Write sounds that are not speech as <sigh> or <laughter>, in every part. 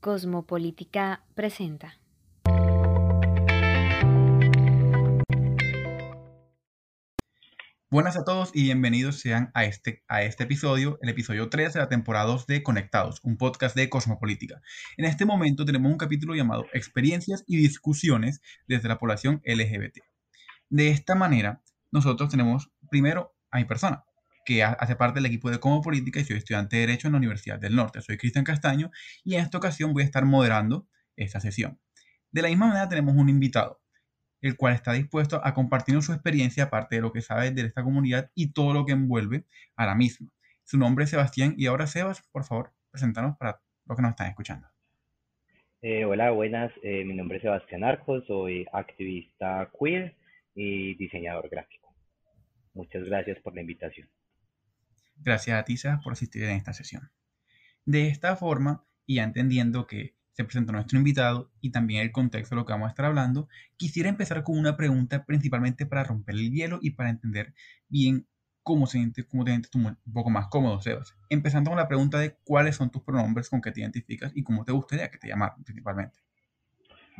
Cosmopolítica presenta. Buenas a todos y bienvenidos sean a este, a este episodio, el episodio 3 de la temporada 2 de Conectados, un podcast de Cosmopolítica. En este momento tenemos un capítulo llamado Experiencias y discusiones desde la población LGBT. De esta manera, nosotros tenemos primero a mi persona, que hace parte del equipo de Como Política y soy estudiante de Derecho en la Universidad del Norte. Soy Cristian Castaño y en esta ocasión voy a estar moderando esta sesión. De la misma manera tenemos un invitado, el cual está dispuesto a compartirnos su experiencia aparte de lo que sabe de esta comunidad y todo lo que envuelve a la misma. Su nombre es Sebastián y ahora Sebas, por favor, preséntanos para los que nos están escuchando. Eh, hola, buenas. Eh, mi nombre es Sebastián Arcos, soy activista queer y diseñador gráfico. Muchas gracias por la invitación. Gracias a ti, Sebas, por asistir en esta sesión. De esta forma, y ya entendiendo que se presenta nuestro invitado y también el contexto de lo que vamos a estar hablando, quisiera empezar con una pregunta principalmente para romper el hielo y para entender bien cómo, se siente, cómo te sientes tú un poco más cómodo, Sebas. Empezando con la pregunta de cuáles son tus pronombres con que te identificas y cómo te gustaría que te llamaran principalmente.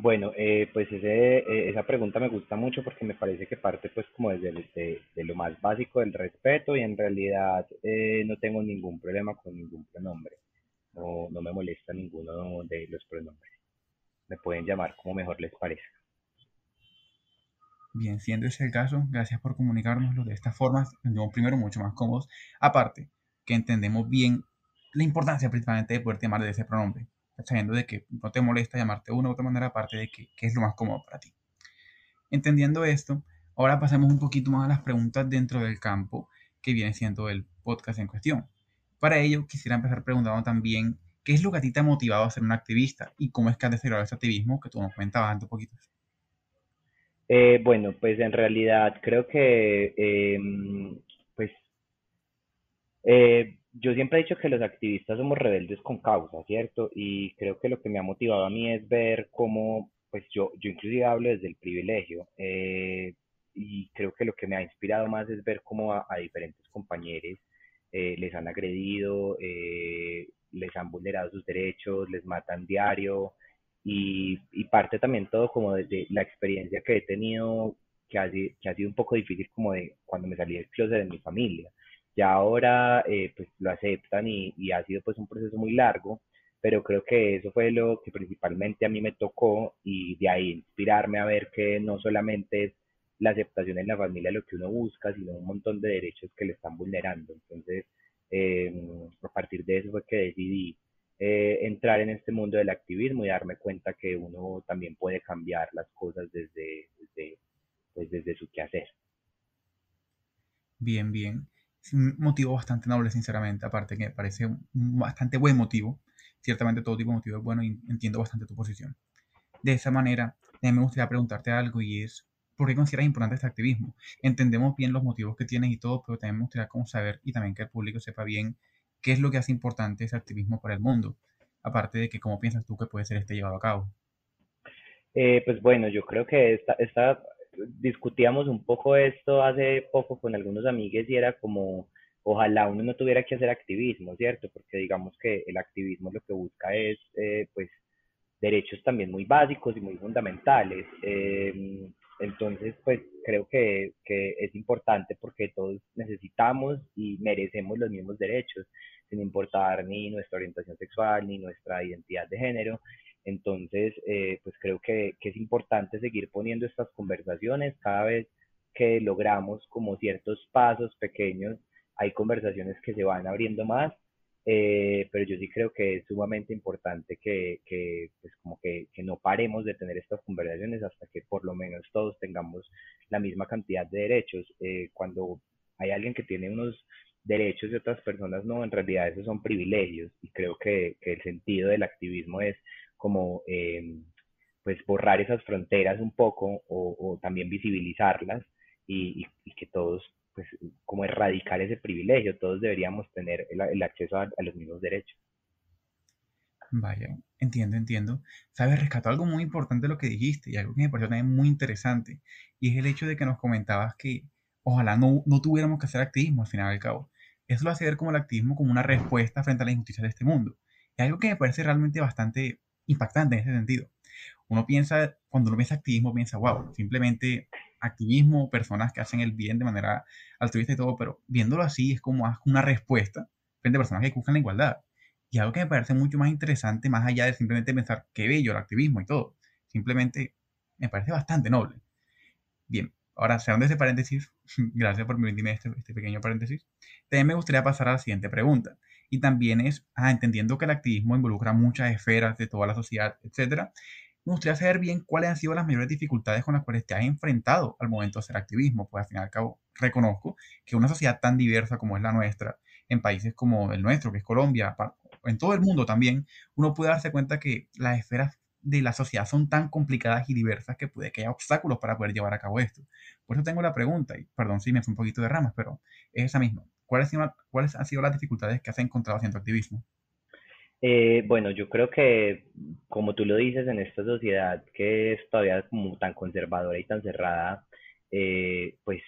Bueno, eh, pues ese, eh, esa pregunta me gusta mucho porque me parece que parte pues como desde de, lo más básico del respeto y en realidad eh, no tengo ningún problema con ningún pronombre. No, no me molesta ninguno de los pronombres. Me pueden llamar como mejor les parezca. Bien, siendo ese el caso, gracias por comunicárnoslo de esta forma, nos primero mucho más cómodos. Aparte, que entendemos bien la importancia principalmente de poder llamar de ese pronombre sabiendo de que no te molesta llamarte de una u otra manera, aparte de que, es lo más cómodo para ti. Entendiendo esto, ahora pasemos un poquito más a las preguntas dentro del campo que viene siendo el podcast en cuestión. Para ello, quisiera empezar preguntando también qué es lo que a ti te ha motivado a ser un activista y cómo es que has desarrollado ese activismo que tú nos comentabas antes un poquito. Eh, bueno, pues en realidad creo que, em, pues, eh, yo siempre he dicho que los activistas somos rebeldes con causa, ¿cierto? Y creo que lo que me ha motivado a mí es ver cómo, pues yo, yo inclusive hablo desde el privilegio, eh, y creo que lo que me ha inspirado más es ver cómo a, diferentes compañeros eh, les han agredido, eh, les han vulnerado sus derechos, les matan diario, y, y parte también todo como de, la experiencia que he tenido, que ha, que ha sido un poco difícil como de cuando me salí del closet de mi familia ya ahora eh, pues lo aceptan y, ha sido pues un proceso muy largo, pero creo que eso fue lo que principalmente a mí me tocó y de ahí inspirarme a ver que no solamente es la aceptación en la familia lo que uno busca, sino un montón de derechos que le están vulnerando. Entonces, eh, a partir de eso fue que decidí eh, entrar en este mundo del activismo y darme cuenta que uno también puede cambiar las cosas desde, desde, pues desde su quehacer. Bien, bien un motivo bastante noble, sinceramente, aparte que parece un bastante buen motivo. Ciertamente todo tipo de motivo es bueno y entiendo bastante tu posición. De esa manera, me gustaría preguntarte algo y es, ¿por qué consideras importante este activismo? Entendemos bien los motivos que tienes y todo, pero también me gustaría como saber y también que el público sepa bien qué es lo que hace importante ese activismo para el mundo, aparte de que cómo piensas tú que puede ser este llevado a cabo. Eh, pues bueno, yo creo que esta, esta discutíamos un poco esto hace poco con algunos amigos y era como, ojalá uno no tuviera que hacer activismo, ¿cierto? Porque digamos que el activismo lo que busca es, eh, pues, derechos también muy básicos y muy fundamentales. Eh, entonces, pues, creo que, que es importante porque todos necesitamos y merecemos los mismos derechos, sin importar ni nuestra orientación sexual ni nuestra identidad de género. Entonces, eh, pues creo que, es importante seguir poniendo estas conversaciones cada vez que logramos como ciertos pasos pequeños, hay conversaciones que se van abriendo más, eh, pero yo sí creo que es sumamente importante que, pues como que, no paremos de tener estas conversaciones hasta que por lo menos todos tengamos la misma cantidad de derechos. Eh, cuando hay alguien que tiene unos derechos y otras personas no, en realidad esos son privilegios y creo que el sentido del activismo es como em, pues borrar esas fronteras un poco o, también visibilizarlas y, que todos pues como erradicar ese privilegio, todos deberíamos tener el, acceso a, los mismos derechos. Vaya, entiendo, entiendo. Sabes, rescató algo muy importante de lo que dijiste y algo que me pareció también muy interesante y es el hecho de que nos comentabas que ojalá no, no tuviéramos que hacer activismo al final del cabo. Eso lo hace ver como el activismo como una respuesta frente a la injusticia de este mundo. Es algo que me parece realmente bastante impactante en ese sentido. Uno piensa, cuando uno piensa activismo, piensa, wow, simplemente activismo, personas que hacen el bien de manera altruista y todo, pero viéndolo así es como una respuesta frente a personas que buscan la igualdad. Y algo que me parece mucho más interesante, más allá de simplemente pensar qué bello el activismo y todo, simplemente me parece bastante noble. Bien, ahora cerrando ese paréntesis, <laughs> gracias por permitirme este, este pequeño paréntesis, también me gustaría pasar a la siguiente pregunta. Y también es, ah, entendiendo que el activismo involucra muchas esferas de toda la sociedad, etcétera, me gustaría saber bien cuáles han sido las mayores dificultades con las cuales te has enfrentado al momento de hacer activismo, pues al fin y al cabo reconozco que una sociedad tan diversa como es la nuestra, en países como el nuestro, que es Colombia, en todo el mundo también, uno puede darse cuenta que las esferas de la sociedad son tan complicadas y diversas que puede que haya obstáculos para poder llevar a cabo esto. Por eso tengo la pregunta, y perdón si me fue un poquito de ramas, pero es esa misma. ¿Cuáles, ¿Cuáles han sido las dificultades que has encontrado haciendo activismo? Eh, bueno, yo creo que, como tú lo dices, en esta sociedad que es todavía como tan conservadora y tan cerrada, eh, pues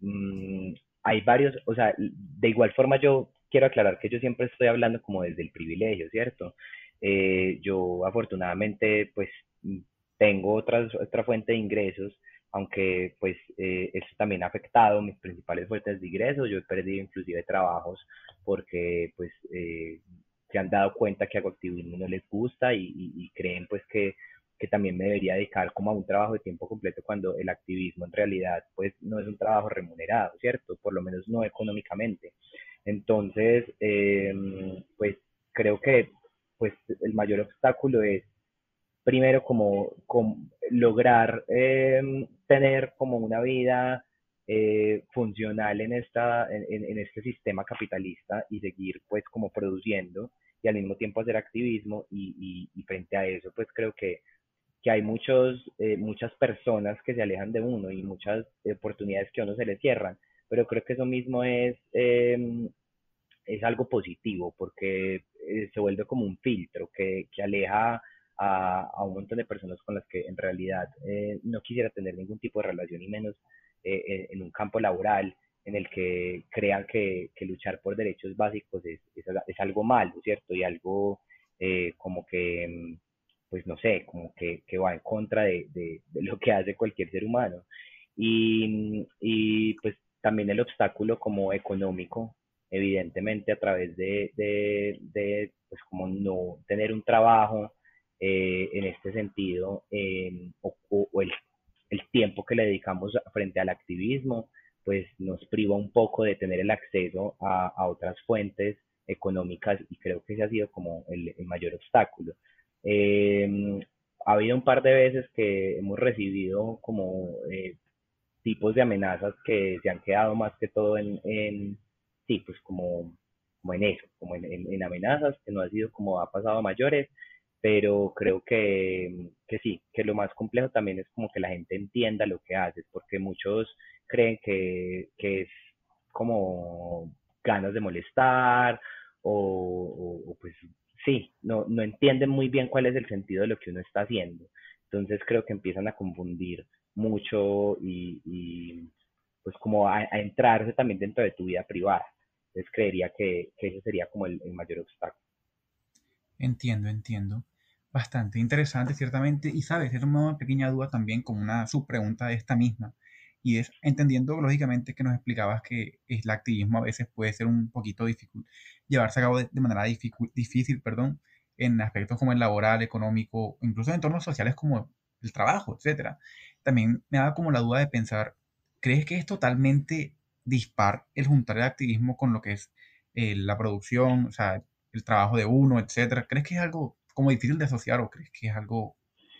mm, hay varios, o sea, de igual forma yo quiero aclarar que yo siempre estoy hablando como desde el privilegio, ¿cierto? Eh, yo afortunadamente pues tengo otra, otra fuente de ingresos, aunque pues eh, eso también ha afectado mis principales fuentes de ingresos, yo he perdido inclusive trabajos porque pues eh, se han dado cuenta que hago activismo no les gusta y, creen pues que, que, también me debería dedicar como a un trabajo de tiempo completo cuando el activismo en realidad pues no es un trabajo remunerado, ¿cierto? Por lo menos no económicamente. Entonces, em, pues creo que pues el mayor obstáculo es primero como, lograr em, tener como una vida eh, funcional en, esta, en, este sistema capitalista y seguir pues como produciendo y al mismo tiempo hacer activismo y, frente a eso pues creo que, que hay muchos, eh, muchas personas que se alejan de uno y muchas oportunidades que a uno se le cierran, pero creo que eso mismo es, eh, es algo positivo porque eh, se vuelve como un filtro que, que aleja a, a, un montón de personas con las que en realidad eh, no quisiera tener ningún tipo de relación y menos eh, en un campo laboral en el que crean que, luchar por derechos básicos es, es, algo malo, ¿cierto? Y algo eh, como que, mm, pues no sé, como que, que va en contra de, de, lo que hace cualquier ser humano. Y, y, pues también el obstáculo como económico, evidentemente a través de, de, de pues como no tener un trabajo eh, en este sentido, eh, o, el, tiempo que le dedicamos frente al activismo, pues nos priva un poco de tener el acceso a, otras fuentes económicas y creo que ese ha sido como el, mayor obstáculo. Eh, ha habido un par de veces que hemos recibido como eh, tipos de amenazas que se han quedado más que todo en, sí, pues como, en eso, como en, en, amenazas, que no ha sido como ha pasado mayores, pero creo que, que sí, que lo más complejo también es como que la gente entienda lo que haces, porque muchos creen que, que es como ganas de molestar o, pues sí, no, no entienden muy bien cuál es el sentido de lo que uno está haciendo. Entonces creo que empiezan a confundir mucho y, y pues como a, entrarse también dentro de tu vida privada. Entonces creería que, que ese sería como el, el mayor obstáculo. Entiendo, entiendo. Bastante interesante, ciertamente. Y sabes, es una pequeña duda también, como una subpregunta de esta misma y es entendiendo lógicamente que nos explicabas que el activismo a veces puede ser un poquito difícil, llevarse a cabo de, manera difícil, perdón, en aspectos como el laboral, económico, incluso en entornos sociales como el trabajo, etc. También me da como la duda de pensar, ¿crees que es totalmente dispar el juntar el activismo con lo que es eh, la producción, o sea, el trabajo de uno, etcétera? ¿Crees que es algo como difícil de asociar o crees que es algo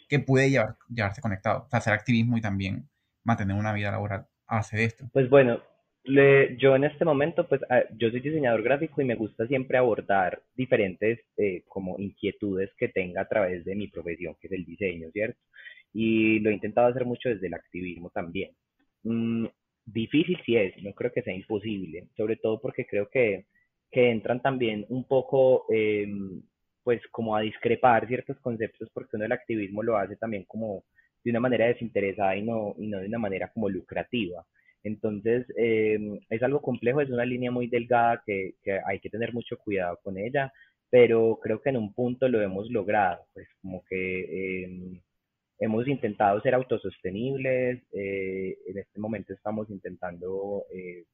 que puede llevar, llevarse conectado? O sea, hacer activismo y también mantener una vida laboral hace esto? Pues bueno, yo en este momento, pues ah, yo soy diseñador gráfico y me gusta siempre abordar diferentes eh, como inquietudes que tenga a través de mi profesión, que es el diseño, ¿cierto? Y lo he intentado hacer mucho desde el activismo también. Mm, difícil sí es, no creo que sea imposible, sobre todo porque creo que, que entran también un poco, eh, pues como a discrepar ciertos conceptos, porque uno el activismo lo hace también como de una manera desinteresada y no, y no de una manera como lucrativa. Entonces, eh, es algo complejo, es una línea muy delgada que, hay que tener mucho cuidado con ella, pero creo que en un punto lo hemos logrado, pues como que em, hemos intentado ser autosostenibles, eh, en este momento estamos intentando eh,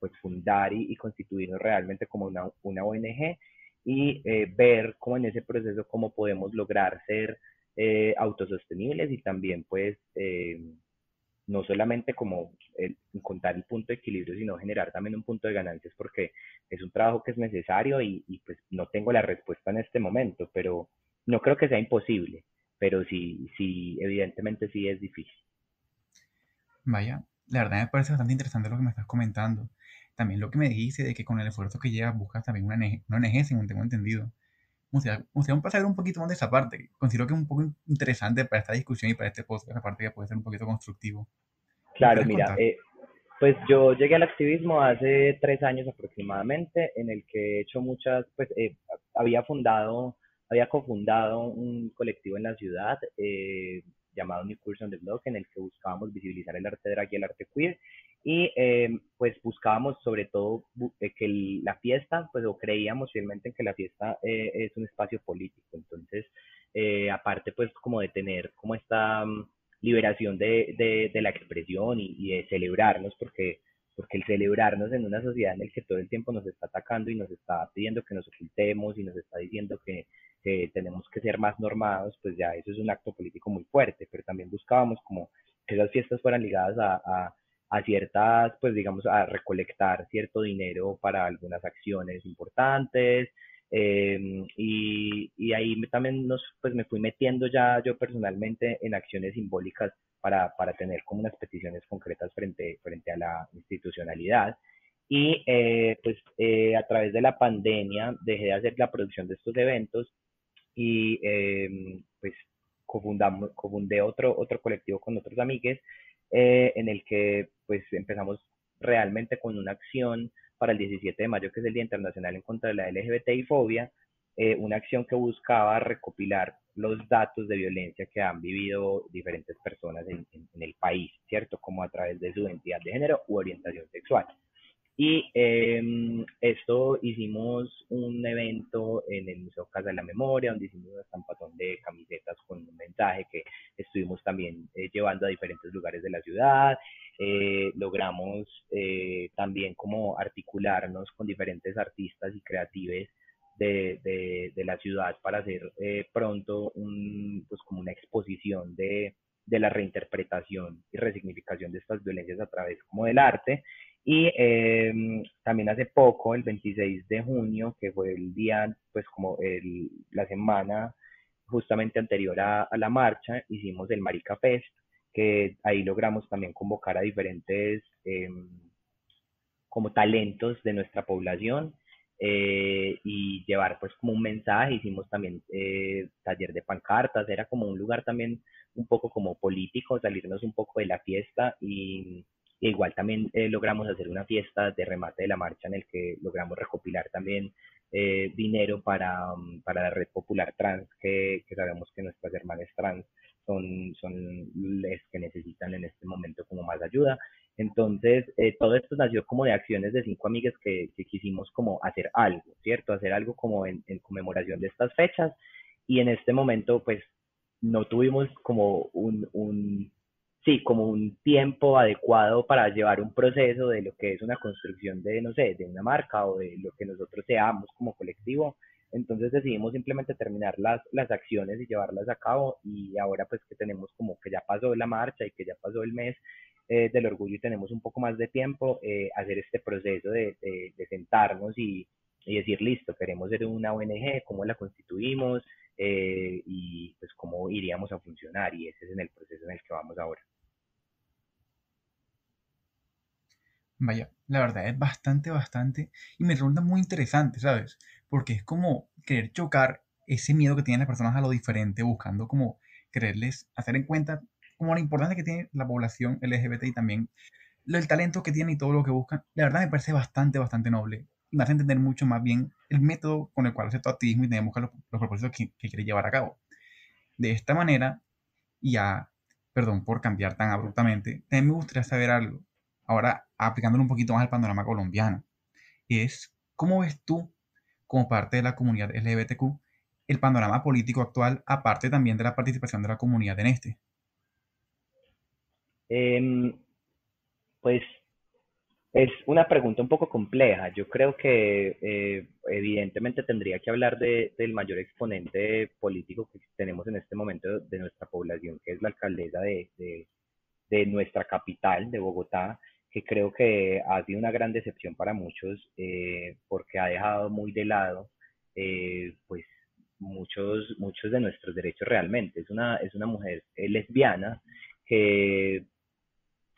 pues fundar y, constituirnos realmente como una, una ONG y eh, ver cómo en ese proceso cómo podemos lograr ser autosostenibles y también pues no solamente como encontrar el punto de equilibrio, sino generar también un punto de ganancias, porque es un trabajo que es necesario y, y, pues no tengo la respuesta en este momento, pero no creo que sea imposible pero sí, sí, evidentemente sí es difícil. Vaya, la verdad me parece bastante interesante lo que me estás comentando. También lo que me dijiste de que con el esfuerzo que llevas buscas también una, una ONG, según tengo entendido. O sea, o sea, saber un poquito más de esa parte. Considero que es un poco interesante para esta discusión y para este podcast, esa parte que puede ser un poquito constructivo. Claro, mira, eh, pues yo llegué al activismo hace tres años aproximadamente, en el que he hecho muchas, pues eh, había fundado había cofundado un colectivo en la ciudad eh, llamado New Curse on the Block, en el que buscábamos visibilizar el arte drag y el arte queer. Y eh, pues buscábamos sobre todo eh, que la fiesta, pues o creíamos fielmente en que la fiesta es un espacio político. Entonces, aparte pues como de tener como esta mm, liberación de, de, de la expresión y, y, de celebrarnos, porque, porque el celebrarnos en una sociedad en la que todo el tiempo nos está atacando y nos está pidiendo que nos ocultemos y nos está diciendo que que tenemos que ser más normados, pues ya eso es un acto político muy fuerte, pero también buscábamos como que esas fiestas fueran ligadas a, a, ciertas, pues digamos, a recolectar cierto dinero para algunas acciones importantes, em, y, y, ahí también nos, pues me fui metiendo ya yo personalmente en acciones simbólicas para, para tener como unas peticiones concretas frente, frente a la institucionalidad. Y eh, pues eh, a través de la pandemia dejé de hacer la producción de estos eventos y em, pues cofundamos, cofundé otro, otro colectivo con otros amigues eh, en el que pues empezamos realmente con una acción para el 17 de mayo, que es el Día Internacional en contra de la LGBTI fobia, eh, una acción que buscaba recopilar los datos de violencia que han vivido diferentes personas en el país, ¿cierto? Como a través de su identidad de género u orientación sexual. Y eh, esto hicimos un evento en el Museo Casa de la Memoria, donde hicimos un estampatón de camisetas con un mensaje que estuvimos también eh, llevando a diferentes lugares de la ciudad. Eh, logramos eh, también como articularnos con diferentes artistas y creatives de, de, de la ciudad para hacer pronto un, pues como una exposición de, de la reinterpretación y resignificación de estas violencias a través como del arte y em, también hace poco, el 26 de junio, que fue el día, pues como el, la semana justamente anterior a, la marcha, hicimos el Marica Fest, que ahí logramos también convocar a diferentes em, como talentos de nuestra población eh, y llevar pues como un mensaje, hicimos también eh, taller de pancartas, era como un lugar también un poco como político, salirnos un poco de la fiesta y igual también eh, logramos hacer una fiesta de remate de la marcha en el que logramos recopilar también eh, dinero para, mm, para, la red popular trans, que, que, sabemos que nuestras hermanas trans son, son las que necesitan en este momento como más ayuda. Entonces, eh, todo esto nació como de acciones de cinco amigas que, que quisimos como hacer algo, ¿cierto? Hacer algo como en, en conmemoración de estas fechas. Y en este momento, pues, no tuvimos como un, un sí, como un tiempo adecuado para llevar un proceso de lo que es una construcción de, no sé, de una marca o de lo que nosotros seamos como colectivo. Entonces decidimos simplemente terminar las, las acciones y llevarlas a cabo y ahora pues que tenemos como que ya pasó la marcha y que ya pasó el mes eh, del orgullo y tenemos un poco más de tiempo, eh, hacer este proceso de, de, sentarnos y, y, decir, listo, queremos ser una ONG, cómo la constituimos eh, y pues cómo iríamos a funcionar y ese es el proceso en el que vamos ahora. Vaya, la verdad es bastante, bastante, y me resulta muy interesante, ¿sabes? Porque es como querer chocar ese miedo que tienen las personas a lo diferente, buscando como quererles hacer en cuenta como la importancia que tiene la población LGBT y también el talento que tiene y todo lo que buscan. La verdad me parece bastante, bastante noble. Y me hace entender mucho más bien el método con el cual hace tu activismo y tenemos los, los propósitos que, que quiere llevar a cabo. De esta manera, ya, perdón por cambiar tan abruptamente, también me gustaría saber algo ahora aplicándolo un poquito más al panorama colombiano, es cómo ves tú como parte de la comunidad LGBTQ, el panorama político actual, aparte también de la participación de la comunidad en este? Em, pues es una pregunta un poco compleja. Yo creo que eh, evidentemente tendría que hablar de, del mayor exponente político que tenemos en este momento de nuestra población, que es la alcaldesa de, de, nuestra capital, de Bogotá, que creo que ha sido una gran decepción para muchos eh, porque ha dejado muy de lado eh, pues muchos, muchos de nuestros derechos realmente. Es una, es una mujer lesbiana que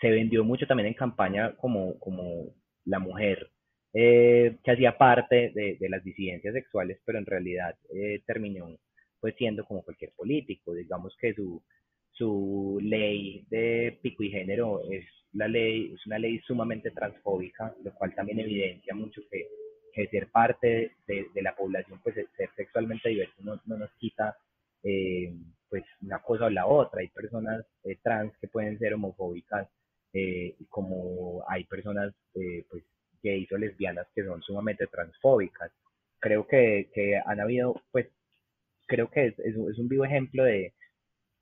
se vendió mucho también en campaña como, como la mujer eh, que hacía parte de, de, las disidencias sexuales, pero en realidad eh, terminó pues siendo como cualquier político. Digamos que su, su ley de pico y género es la ley, es una ley sumamente transfóbica, lo cual también evidencia mucho que, ser parte de, de, la población, pues ser sexualmente diverso no, no nos quita eh, pues una cosa o la otra. Hay personas trans que pueden ser homofóbicas eh, como hay personas eh, pues, gays o lesbianas que son sumamente transfóbicas. Creo que, que han habido, pues, creo que es, es, un vivo ejemplo de,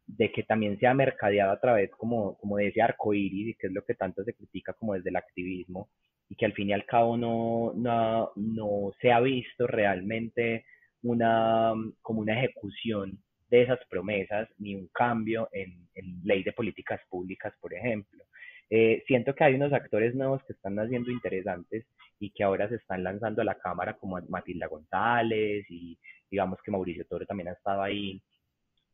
de que también se ha mercadeado a través como, como de ese arco iris que es lo que tanto se critica como desde el activismo y que al fin y al cabo no, no, no se ha visto realmente una, como una ejecución de esas promesas ni un cambio en, en ley de políticas públicas, por ejemplo. Eh, siento que hay unos actores nuevos que están haciendo interesantes y que ahora se están lanzando a la cámara como Matilda González y digamos que Mauricio Toro también ha estado ahí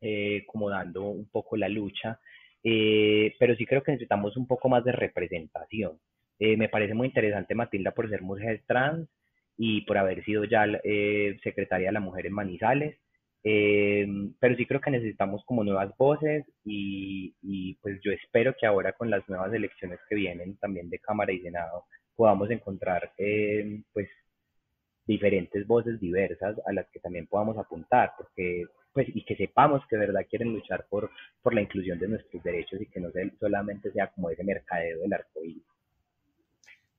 eh, como dando un poco la lucha, eh, pero sí creo que necesitamos un poco más de representación. me parece muy interesante Matilda por ser mujer trans y por haber sido ya secretaria de la mujer en Manizales. Eh, pero sí creo que necesitamos como nuevas voces y, y, pues yo espero que ahora con las nuevas elecciones que vienen también de Cámara y Senado podamos encontrar eh, pues diferentes voces diversas a las que también podamos apuntar porque pues y que sepamos que de verdad quieren luchar por, por la inclusión de nuestros derechos y que no solamente sea como ese mercadeo del arcoíris.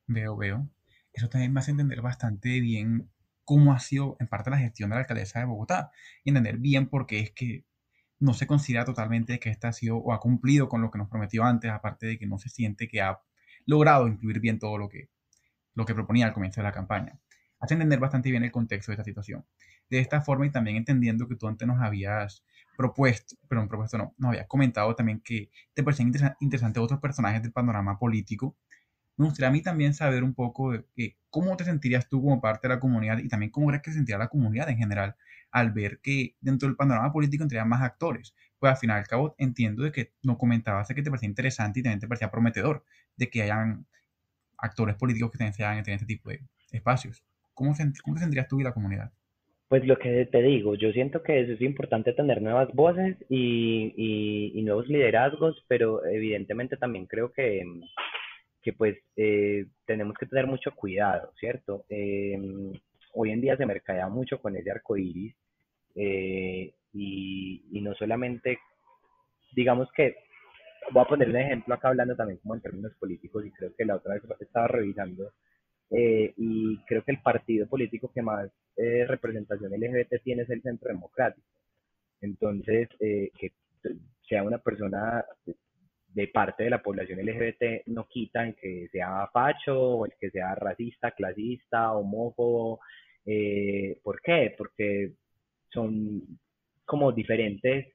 Veo, veo. Eso también me hace entender bastante bien cómo ha sido en parte la gestión de la alcaldesa de Bogotá y entender bien por qué es que no se considera totalmente que esta ha sido o ha cumplido con lo que nos prometió antes, aparte de que no se siente que ha logrado incluir bien todo lo que, lo que proponía al comienzo de la campaña. Hace entender bastante bien el contexto de esta situación. De esta forma y también entendiendo que tú antes nos habías propuesto, perdón, propuesto no, nos habías comentado también que te parecían interesantes otros personajes del panorama político me gustaría a mí también saber un poco de, cómo te sentirías tú como parte de la comunidad y también cómo crees que se sentiría la comunidad en general al ver que dentro del panorama político entrarían más actores. Pues al final y al cabo entiendo de que no comentabas de que te parecía interesante y también te parecía prometedor de que hayan actores políticos que también se hagan en este tipo de espacios. ¿Cómo, ¿Cómo te sentirías tú y la comunidad? Pues lo que te digo, yo siento que es importante tener nuevas voces y nuevos liderazgos, pero evidentemente también creo que, que pues eh, tenemos que tener mucho cuidado, ¿cierto? Em, hoy en día se mercadea mucho con ese arco iris eh, y, y, no solamente, digamos que, voy a poner un ejemplo acá hablando también como en términos políticos y creo que la otra vez estaba revisando eh, y creo que el partido político que más representación LGBT tiene es el Centro Democrático. Entonces, que sea una persona de parte de la población LGBT no quitan que sea facho o el que sea racista, clasista, homófobo. Eh, ¿Por qué? Porque son como diferentes,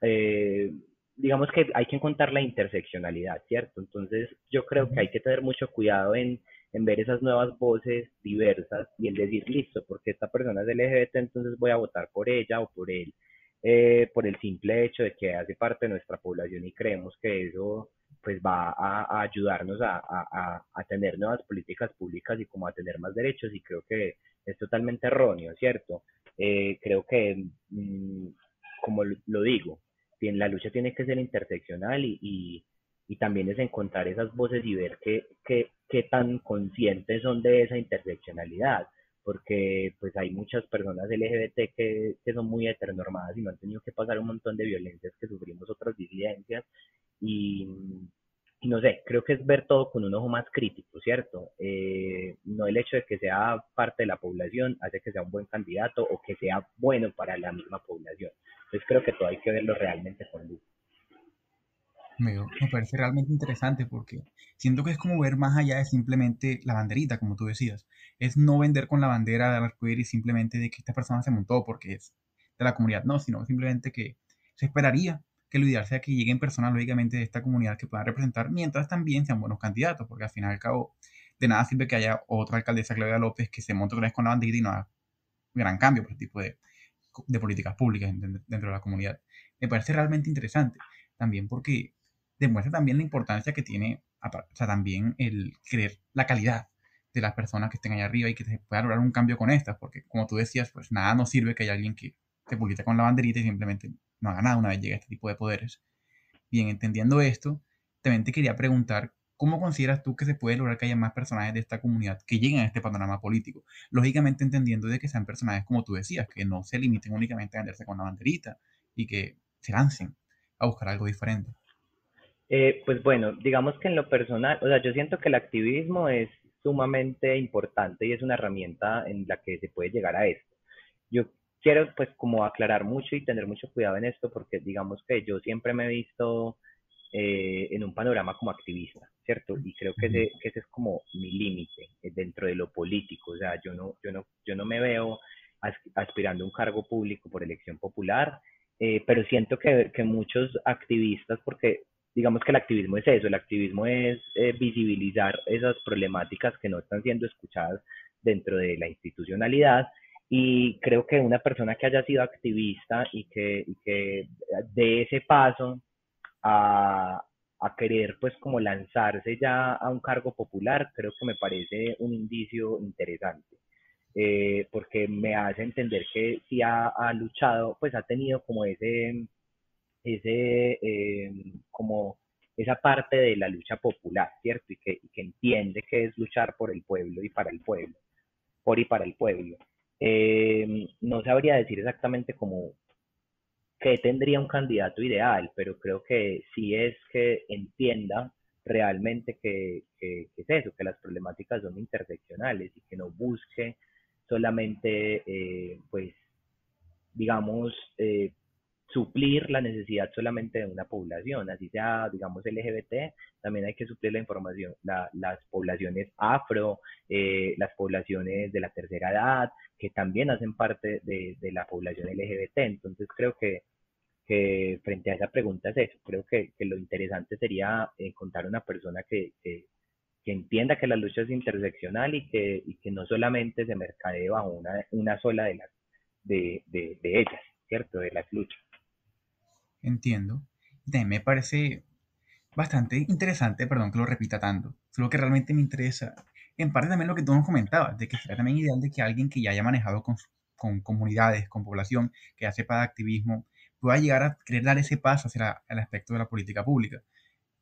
eh, digamos que hay que encontrar la interseccionalidad, ¿cierto? Entonces yo creo que hay que tener mucho cuidado en, en ver esas nuevas voces diversas y el decir, listo, porque esta persona es LGBT, entonces voy a votar por ella o por él eh, por el simple hecho de que hace parte de nuestra población y creemos que eso pues va a, ayudarnos a, a, a, tener nuevas políticas públicas y como a tener más derechos y creo que es totalmente erróneo, ¿cierto? Eh, creo que, mm, como lo digo, la lucha tiene que ser interseccional y, y, y también es encontrar esas voces y ver qué, qué, qué tan conscientes son de esa interseccionalidad porque pues hay muchas personas LGBT que, que, son muy heteronormadas y no han tenido que pasar un montón de violencias que sufrimos otras disidencias y, no sé, creo que es ver todo con un ojo más crítico, ¿cierto? Eh, no el hecho de que sea parte de la población hace que sea un buen candidato o que sea bueno para la misma población. Entonces creo que todo hay que verlo realmente con luz. Me, parece realmente interesante porque siento que es como ver más allá de simplemente la banderita, como tú decías. Es no vender con la bandera del arcoíris simplemente de que esta persona se montó porque es de la comunidad, no, sino simplemente que se esperaría que lo ideal sea que lleguen personas, lógicamente, de esta comunidad que puedan representar, mientras también sean buenos candidatos, porque al final y al cabo, de nada sirve que haya otra alcaldesa, Claudia López, que se monte otra vez con la bandera y no haga gran cambio por el tipo de, de políticas públicas dentro de la comunidad. Me parece realmente interesante, también porque demuestra también la importancia que tiene, o sea, también el creer la calidad de las personas que estén allá arriba y que se pueda lograr un cambio con estas, porque como tú decías, pues nada nos sirve que haya alguien que se publique con la banderita y simplemente no haga nada una vez llegue a este tipo de poderes. Bien, entendiendo esto, también te quería preguntar, ¿cómo consideras tú que se puede lograr que haya más personajes de esta comunidad que lleguen a este panorama político? Lógicamente entendiendo de que sean personajes, como tú decías, que no se limiten únicamente a venderse con la banderita y que se lancen a buscar algo diferente. Eh, pues bueno, digamos que en lo personal, o sea, yo siento que el activismo es sumamente importante y es una herramienta en la que se puede llegar a esto. Yo quiero pues como aclarar mucho y tener mucho cuidado en esto porque digamos que yo siempre me he visto eh, en un panorama como activista, ¿cierto? Y creo que ese, ese es como mi límite eh, dentro de lo político, o sea, yo no, yo no, yo no me veo aspirando a un cargo público por elección popular, pero siento que, que muchos activistas, porque digamos que el activismo es eso, el activismo es eh, visibilizar esas problemáticas que no están siendo escuchadas dentro de la institucionalidad y creo que una persona que haya sido activista y que, y que dé ese paso a, a querer pues como lanzarse ya a un cargo popular, creo que me parece un indicio interesante. Eh, porque me hace entender que si ha, ha luchado, pues ha tenido como ese, ese, eh, como esa parte de la lucha popular, ¿cierto? Y que, que, entiende que es luchar por el pueblo y para el pueblo, por y para el pueblo. Eh, no sabría decir exactamente cómo qué tendría un candidato ideal, pero creo que sí es que entienda realmente que, que, es eso, que las problemáticas son interseccionales y que no busque solamente, eh, pues, digamos, suplir la necesidad solamente de una población, así sea, digamos, LGBT, también hay que suplir la información, las poblaciones afro, eh, las poblaciones de la tercera edad, que también hacen parte de, la población LGBT. Entonces creo que, que, frente a esa pregunta es eso, creo que, lo interesante sería encontrar una persona que, que, entienda que la lucha es interseccional y que, y que no solamente se mercadee bajo una, una sola de las de, de, de ellas, ¿cierto? De las luchas. Entiendo. Y también me parece bastante interesante, perdón que lo repita tanto, solo que realmente me interesa, en parte también lo que tú nos comentabas, de que sería también ideal de que alguien que ya haya manejado con, con comunidades, con población, que ya sepa de activismo, pueda llegar a querer dar ese paso hacia el aspecto de la política pública.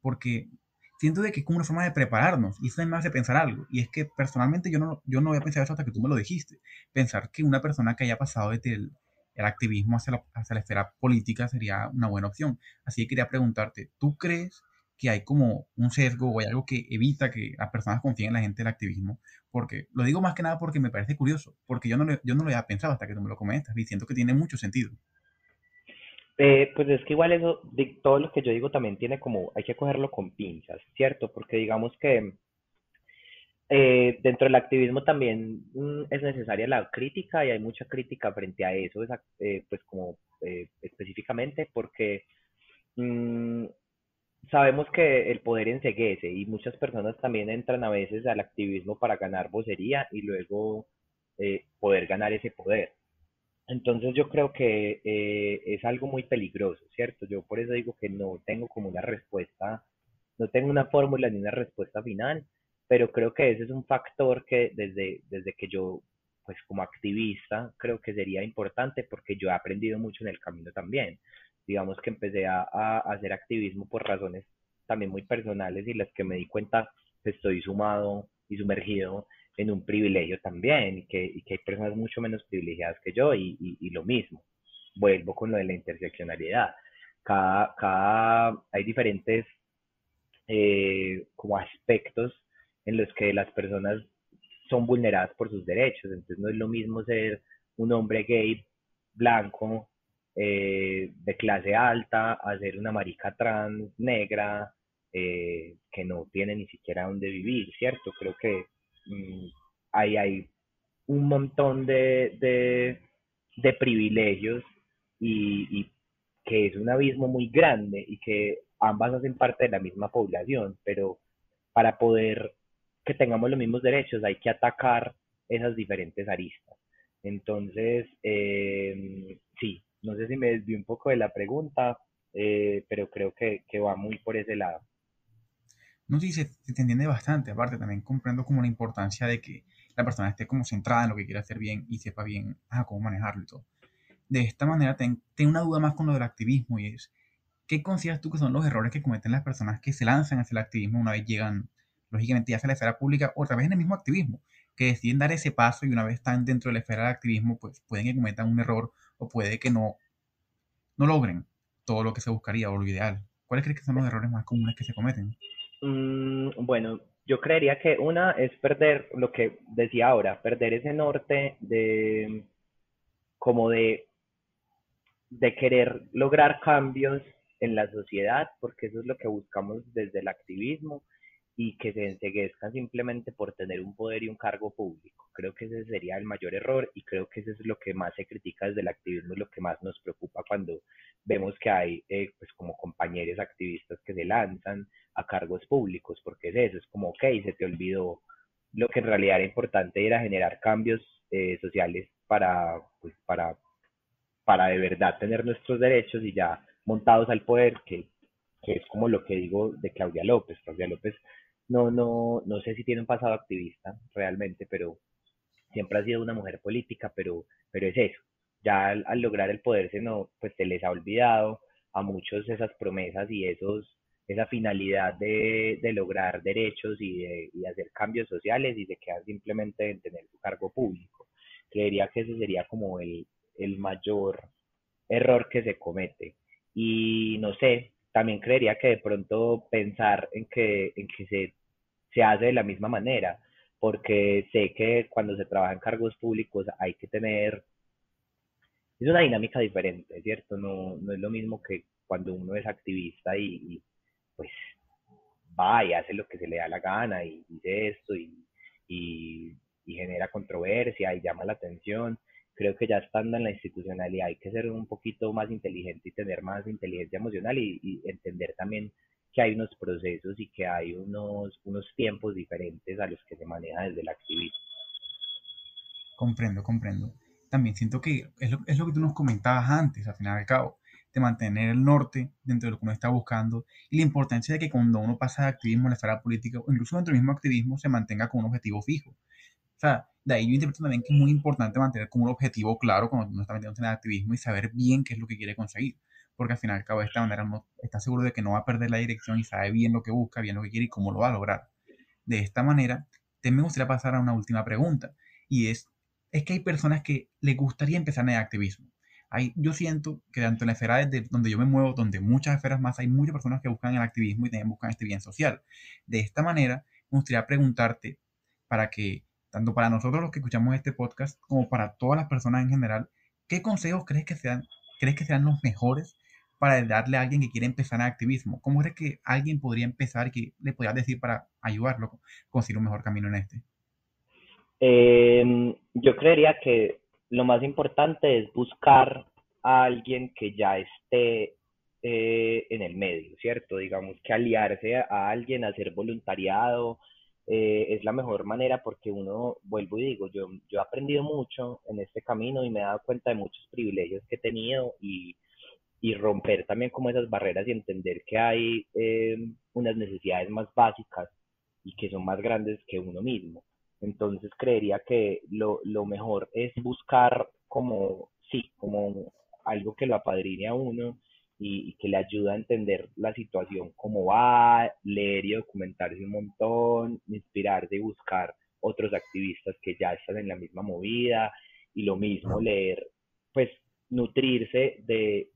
Porque siento de que es como una forma de prepararnos y eso me hace pensar algo. Y es que personalmente yo no, yo no había pensado eso hasta que tú me lo dijiste. Pensar que una persona que haya pasado desde el, el activismo hacia la, hacia la esfera política sería una buena opción. Así que quería preguntarte, ¿tú crees que hay como un sesgo o hay algo que evita que las personas confíen en la gente del activismo? Porque lo digo más que nada porque me parece curioso, porque yo no, lo, yo no lo había pensado hasta que tú me lo comentas y siento que tiene mucho sentido. Eh, pues es que igual eso, de, todo lo que yo digo también tiene como, hay que cogerlo con pinzas, ¿cierto? Porque digamos que eh, dentro del activismo también mm, es necesaria la crítica y hay mucha crítica frente a eso, eh, pues como eh, específicamente porque mm, sabemos que el poder enseguece y muchas personas también entran a veces al activismo para ganar vocería y luego poder ganar ese poder. Entonces yo creo que es algo muy peligroso, ¿cierto? Yo por eso digo que no tengo como una respuesta, no tengo una fórmula ni una respuesta final pero creo que ese es un factor que desde, desde que yo, pues como activista, creo que sería importante porque yo he aprendido mucho en el camino también. Digamos que empecé a, a hacer activismo por razones también muy personales y las que me di cuenta que estoy sumado y sumergido en un privilegio también y que, y que hay personas mucho menos privilegiadas que yo y, y, y, lo mismo. Vuelvo con lo de la interseccionalidad. Cada, cada, hay diferentes eh, como aspectos en los que las personas son vulneradas por sus derechos. Entonces no es lo mismo ser un hombre gay, blanco, eh, de clase alta, a ser una marica trans, negra, eh, que no tiene ni siquiera dónde vivir, ¿cierto? Creo que mm, ahí hay un montón de, de, privilegios y, y, que es un abismo muy grande y que ambas hacen parte de la misma población, pero para poder que tengamos los mismos derechos hay que atacar esas diferentes aristas. Entonces, eh, sí, no sé si me desvió un poco de la pregunta, eh, pero creo que, que, va muy por ese lado. No, sí, se, te entiende bastante. Aparte, también comprendo como la importancia de que la persona esté como centrada en lo que quiere hacer bien y sepa bien ah, cómo manejarlo y todo. De esta manera, tengo una duda más con lo del activismo y es, ¿qué consideras tú que son los errores que cometen las personas que se lanzan hacia el activismo una vez llegan, lógicamente, ya hacia la esfera pública o vez en el mismo activismo? Que deciden dar ese paso y una vez están dentro de la esfera del activismo, pues pueden que cometan un error o puede que no, no logren todo lo que se buscaría o lo ideal. ¿Cuáles crees que son los errores más comunes que se cometen? Mm, bueno, yo creería que una es perder lo que decía ahora, perder ese norte de como de, de querer lograr cambios en la sociedad, porque eso es lo que buscamos desde el activismo, y que se enseguezcan simplemente por tener un poder y un cargo público. Creo que ese sería el mayor error y creo que eso es lo que más se critica desde el activismo y lo que más nos preocupa cuando vemos que hay eh, pues como compañeros activistas que se lanzan a cargos públicos, porque es eso, es como, ok, se te olvidó lo que en realidad era importante era generar cambios eh, sociales para, pues, para, para de verdad tener nuestros derechos y ya montados al poder, que, que es como lo que digo de Claudia López. Claudia López no, no, no sé si tiene un pasado activista realmente, pero siempre ha sido una mujer política, pero, pero es eso. Ya al, lograr el poder se no, pues se les ha olvidado a muchos esas promesas y esos, esa finalidad de, de lograr derechos y de y hacer cambios sociales y se quedan simplemente en tener su cargo público. Creería que ese sería como el, el mayor error que se comete. Y no sé, también creería que de pronto pensar en que, en que se se hace de la misma manera, porque sé que cuando se trabaja en cargos públicos hay que tener, es una dinámica diferente, ¿cierto? No, no es lo mismo que cuando uno es activista y, pues va y hace lo que se le da la gana y dice esto y, y, genera controversia y llama la atención. Creo que ya estando en la institucionalidad hay que ser un poquito más inteligente y tener más inteligencia emocional y, y entender también que hay unos procesos y que hay unos, unos tiempos diferentes a los que se maneja desde el activismo. Comprendo, comprendo. También siento que es lo, es lo que tú nos comentabas antes, al final y al cabo, de mantener el norte dentro de lo que uno está buscando y la importancia de que cuando uno pasa de activismo en la esfera política o incluso dentro del mismo activismo se mantenga con un objetivo fijo. O sea, de ahí yo interpreto también que es muy importante mantener como un objetivo claro cuando uno está metiendo en el activismo y saber bien qué es lo que quiere conseguir porque al final al cabo de esta manera está seguro de que no va a perder la dirección y sabe bien lo que busca, bien lo que quiere y cómo lo va a lograr. De esta manera, te me gustaría pasar a una última pregunta, y es, es que hay personas que les gustaría empezar en el activismo. Hay, yo siento que tanto en la esfera de donde yo me muevo, donde muchas esferas más, hay muchas personas que buscan el activismo y también buscan este bien social. De esta manera, me gustaría preguntarte para que, tanto para nosotros los que escuchamos este podcast, como para todas las personas en general, ¿qué consejos crees que sean, crees que sean los mejores para darle a alguien que quiere empezar en activismo? ¿Cómo crees que alguien podría empezar que le podrías decir para ayudarlo a conseguir un mejor camino en este? Em, yo creería que lo más importante es buscar a alguien que ya esté eh, en el medio, ¿cierto? Digamos que aliarse a alguien, hacer voluntariado, eh, es la mejor manera porque uno, vuelvo y digo, yo, yo he aprendido mucho en este camino y me he dado cuenta de muchos privilegios que he tenido y, y romper también como esas barreras y entender que hay eh, unas necesidades más básicas y que son más grandes que uno mismo. Entonces creería que lo, lo mejor es buscar como, sí, como algo que lo apadrine a uno y, que le ayude a entender la situación, cómo va, leer y documentarse un montón, inspirarse y buscar otros activistas que ya están en la misma movida y lo mismo leer, pues nutrirse de,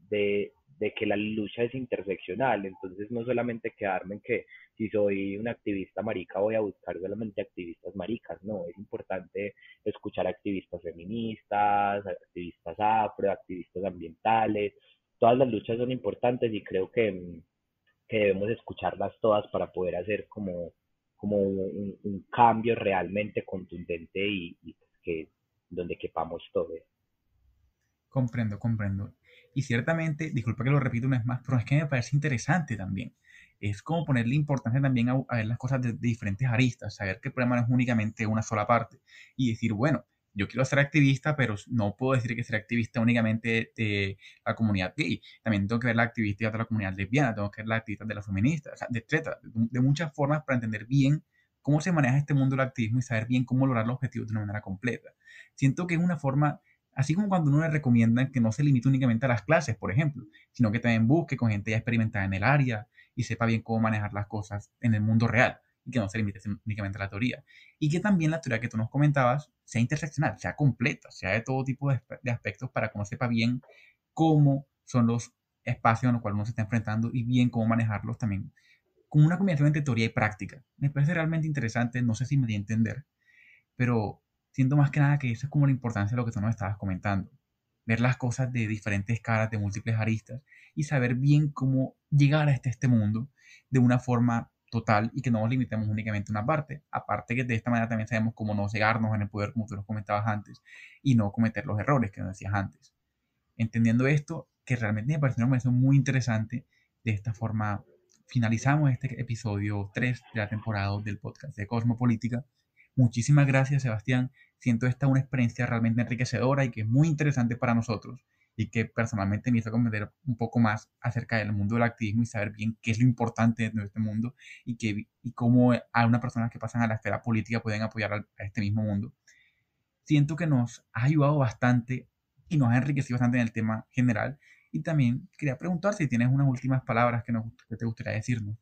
de que la lucha es interseccional, entonces no solamente quedarme en que si soy un activista marica voy a buscar solamente activistas maricas, no, es importante escuchar activistas feministas, activistas afro, activistas ambientales, todas las luchas son importantes y creo que, que debemos escucharlas todas para poder hacer como, como un, cambio realmente contundente y, que donde quepamos todos. Comprendo, comprendo. Y ciertamente, disculpa que lo repito una vez más, pero es que me parece interesante también. Es como ponerle importancia también a, ver las cosas de, diferentes aristas, saber que el problema no es únicamente una sola parte y decir, bueno, yo quiero ser activista, pero no puedo decir que ser activista únicamente de la comunidad gay. También tengo que ver la actividad de la comunidad lesbiana, tengo que ver la actividad de la feminista, etcétera. De, muchas formas para entender bien cómo se maneja este mundo del activismo y saber bien cómo lograr los objetivos de una manera completa. Siento que es una forma Así como cuando uno le recomienda que no se limite únicamente a las clases, por ejemplo, sino que también busque con gente ya experimentada en el área y sepa bien cómo manejar las cosas en el mundo real y que no se limite únicamente a la teoría. Y que también la teoría que tú nos comentabas sea interseccional, sea completa, sea de todo tipo de, aspectos para que uno sepa bien cómo son los espacios en los cuales uno se está enfrentando y bien cómo manejarlos también con una combinación entre teoría y práctica. Me parece realmente interesante, no sé si me di a entender, pero siento más que nada que eso es como la importancia de lo que tú nos estabas comentando. Ver las cosas de diferentes caras, de múltiples aristas y saber bien cómo llegar a este, mundo de una forma total y que no nos limitemos únicamente a una parte. Aparte que de esta manera también sabemos cómo no cegarnos en el poder, como tú nos comentabas antes, y no cometer los errores que nos decías antes. Entendiendo esto, que realmente me parece una muy interesante, de esta forma finalizamos este episodio 3 de la temporada del podcast de Cosmopolítica. Muchísimas gracias, Sebastián. Siento esta una experiencia realmente enriquecedora y que es muy interesante para nosotros y que personalmente me hizo comprender un poco más acerca del mundo del activismo y saber bien qué es lo importante de este mundo y, que, y cómo a unas personas que pasan a la esfera política pueden apoyar a, este mismo mundo. Siento que nos ha ayudado bastante y nos ha enriquecido bastante en el tema general. Y también quería preguntar si tienes unas últimas palabras que, nos, que te gustaría decirnos.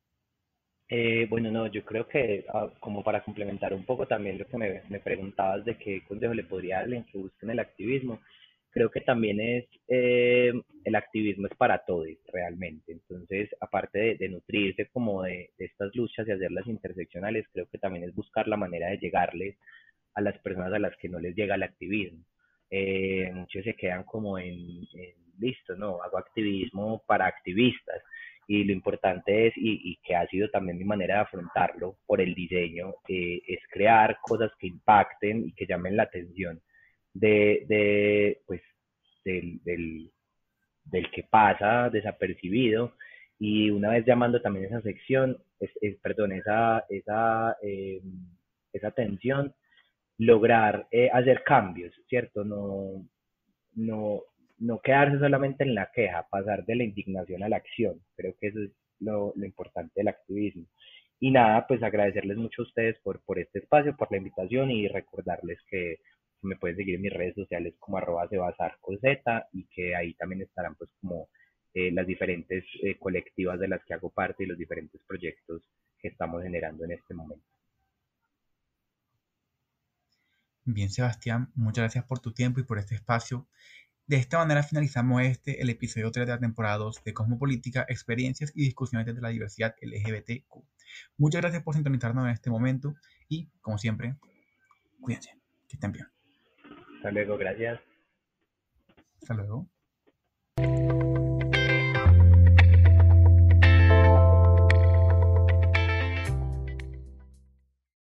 Eh, bueno, no, yo creo que ah, como para complementar un poco también lo que me, preguntabas de qué consejo le podría darle en que busquen el activismo, creo que también es, eh, el activismo es para todos realmente. Entonces, aparte de, nutrirse como de, estas luchas y hacerlas interseccionales, creo que también es buscar la manera de llegarles a las personas a las que no les llega el activismo. Eh, muchos se quedan como en, en, listo, no, hago activismo para activistas y lo importante es, y, que ha sido también mi manera de afrontarlo por el diseño, eh, es crear cosas que impacten y que llamen la atención de, de pues, del, del, del, que pasa desapercibido y una vez llamando también esa sección, es, perdón, esa, esa, eh, esa atención, lograr eh, hacer cambios, ¿cierto? No, no, no quedarse solamente en la queja, pasar de la indignación a la acción. Creo que eso es lo, importante del activismo. Y nada, pues agradecerles mucho a ustedes por, por este espacio, por la invitación y recordarles que me pueden seguir en mis redes sociales como arroba z y que ahí también estarán pues como eh, las diferentes eh, colectivas de las que hago parte y los diferentes proyectos que estamos generando en este momento. Bien, Sebastián, muchas gracias por tu tiempo y por este espacio. De esta manera finalizamos este, el episodio 3 de la temporada 2 de Cosmopolítica, Experiencias y Discusiones de la Diversidad LGBTQ. Muchas gracias por sintonizarnos en este momento y, como siempre, cuídense, que estén bien. Hasta luego, gracias. Hasta luego.